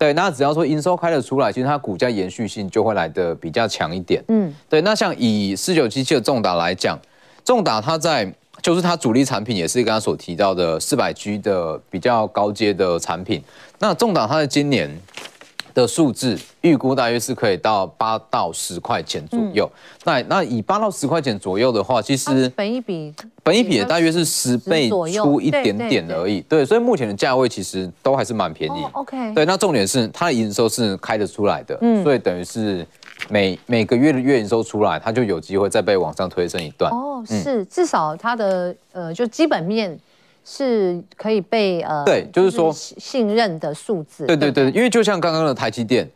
对，那只要说营收开得出来，其实它股价延续性就会来得比较强一点。嗯，对。那像以四九七七的重达来讲，重达它在就是它主力产品也是刚刚所提到的四百 G 的比较高阶的产品。那重达它在今年的数字预估大约是可以到八到十块钱左右。嗯、那那以八到十块钱左右的话，其实本一比本一比也大约是十倍出一点点而已。对，所以目前的价位其实都还是蛮便宜。哦、OK。对，那重点是它的营收是开得出来的，嗯，所以等于是每每个月的月营收出来，它就有机会再被往上推升一段。哦，是，至少它的呃就基本面。是可以被呃，对，就是说信任的数字。对对对，因为就像刚刚的台积电，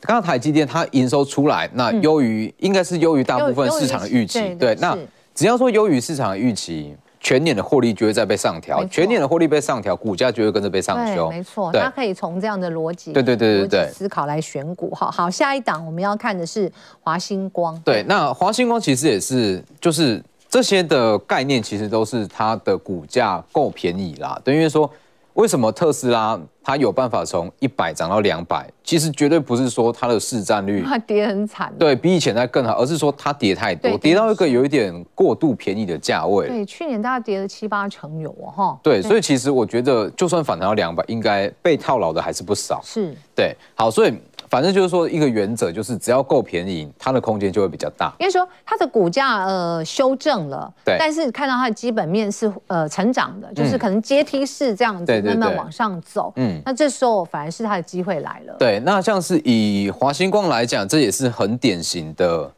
刚刚台积电它营收出来，那优于、嗯、应该是优于大部分市场的预期。对，对，那只要说优于市场的预期，全年的获利就会再被上调，全年的获利被上调，股价就会跟着被上修。没错，它可以从这样的逻辑，对对对对对思考来选股。好好，下一档我们要看的是华星光。对，那华星光其实也是就是。这些的概念其实都是它的股价够便宜啦，等于说，为什么特斯拉它有办法从一百涨到两百？其实绝对不是说它的市占率它跌很惨，对比以前在更好，而是说它跌太多，跌到一个有一点过度便宜的价位。对，去年大概跌了七八成有哦，哈。对，所以其实我觉得，就算反弹到两百，应该被套牢的还是不少。是，对，好，所以。反正就是说，一个原则就是，只要够便宜，它的空间就会比较大。因为说它的股价呃修正了，对，但是看到它的基本面是呃成长的，就是可能阶梯式这样子慢慢往上走。嗯，那这时候反而是它的机会来了。对，那像是以华星光来讲，这也是很典型的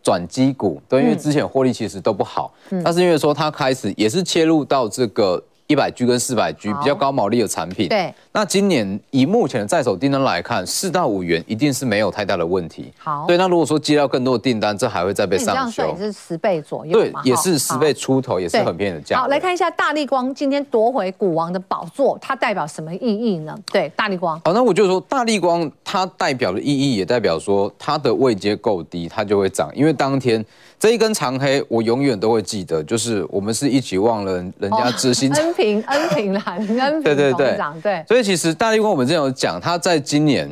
转机股，对，因为之前获利其实都不好，嗯，但是因为说它开始也是切入到这个。一百 G 跟四百 G 比较高毛利的产品，对。那今年以目前的在手订单来看，四到五元一定是没有太大的问题。好，对。那如果说接到更多的订单，这还会再被上修。也是十倍左右。对，也是十倍出头，也是很便宜的价。好，来看一下大立光今天夺回股王的宝座，它代表什么意义呢？对，大立光。好，那我就说大立光它代表的意义，也代表说它的位阶够低，它就会涨，因为当天。这一根长黑，我永远都会记得，就是我们是一起忘了人家知心。恩平，恩平啦，恩平对对对对。所以其实大力光我们之前有讲，它在今年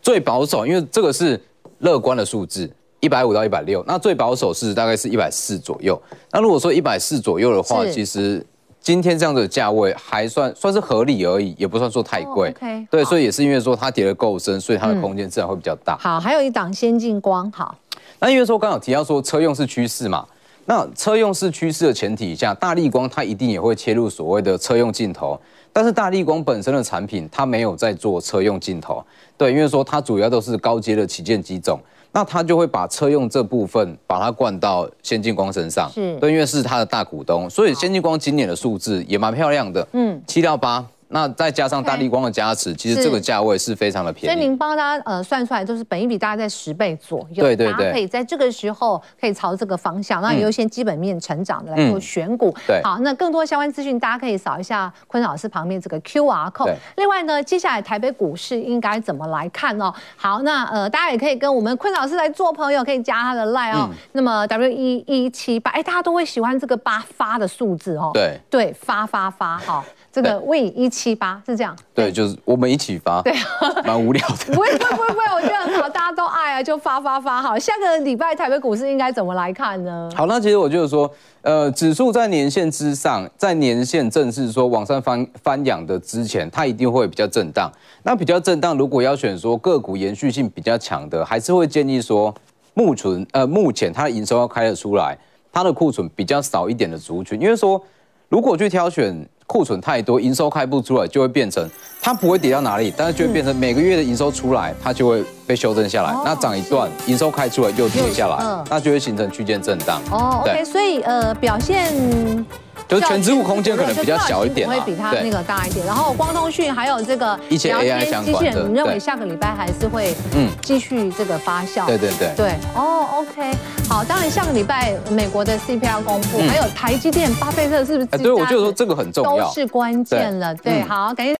最保守，因为这个是乐观的数字，一百五到一百六，那最保守是大概是一百四左右。那如果说一百四左右的话，其实今天这样的价位还算算是合理而已，也不算说太贵。对，所以也是因为说它跌得够深，所以它的空间自然会比较大。好，还有一档先进光，好。那因为说刚好提到说车用是趋势嘛，那车用是趋势的前提下，大力光它一定也会切入所谓的车用镜头，但是大力光本身的产品它没有在做车用镜头，对，因为说它主要都是高阶的旗舰机种，那它就会把车用这部分把它灌到先进光身上，是，对，因为是它的大股东，所以先进光今年的数字也蛮漂亮的，嗯，七到八。那再加上大力光的加持，其实这个价位是非常的便宜。所以您帮他呃算出来，就是本一比大概在十倍左右。对对对。大家可以在这个时候可以朝这个方向，那有一些基本面成长的来做选股。对。好，那更多相关资讯，大家可以扫一下坤老师旁边这个 QR code。另外呢，接下来台北股市应该怎么来看哦？好，那呃，大家也可以跟我们坤老师来做朋友，可以加他的 line 哦。那么 W 一一七八，哎，大家都会喜欢这个八发的数字哦。对。对，发发发哈。这个 Win 一七八是这样。对，就是我们一起发。对，蛮无聊的。不会不会不会，我觉得很好，大家都爱啊，就发发发好。下个礼拜台北股市应该怎么来看呢？好，那其实我就是说，呃，指数在年线之上，在年线正式说往上翻翻扬的之前，它一定会比较震荡。那比较震荡，如果要选说个股延续性比较强的，还是会建议说目存呃目前它的营收要开得出来，它的库存比较少一点的族群，因为说如果去挑选。库存太多，营收开不出来，就会变成它不会跌到哪里，但是就会变成每个月的营收出来，它就会被修正下来。那涨一段，营收开出来又跌下来，那就会形成区间震荡。哦，OK，所以呃表现。就是权值股空间可能比较小一点，会比它那个大一点。然后光通讯还有这个一些 AI 相关的，你认为下个礼拜还是会嗯继续这个发酵？对对对对哦，OK，好，当然下个礼拜美国的 CPI 公布，还有台积电、巴菲特是不是？对，我觉得说这个很重要，都是关键了。对，好，感谢。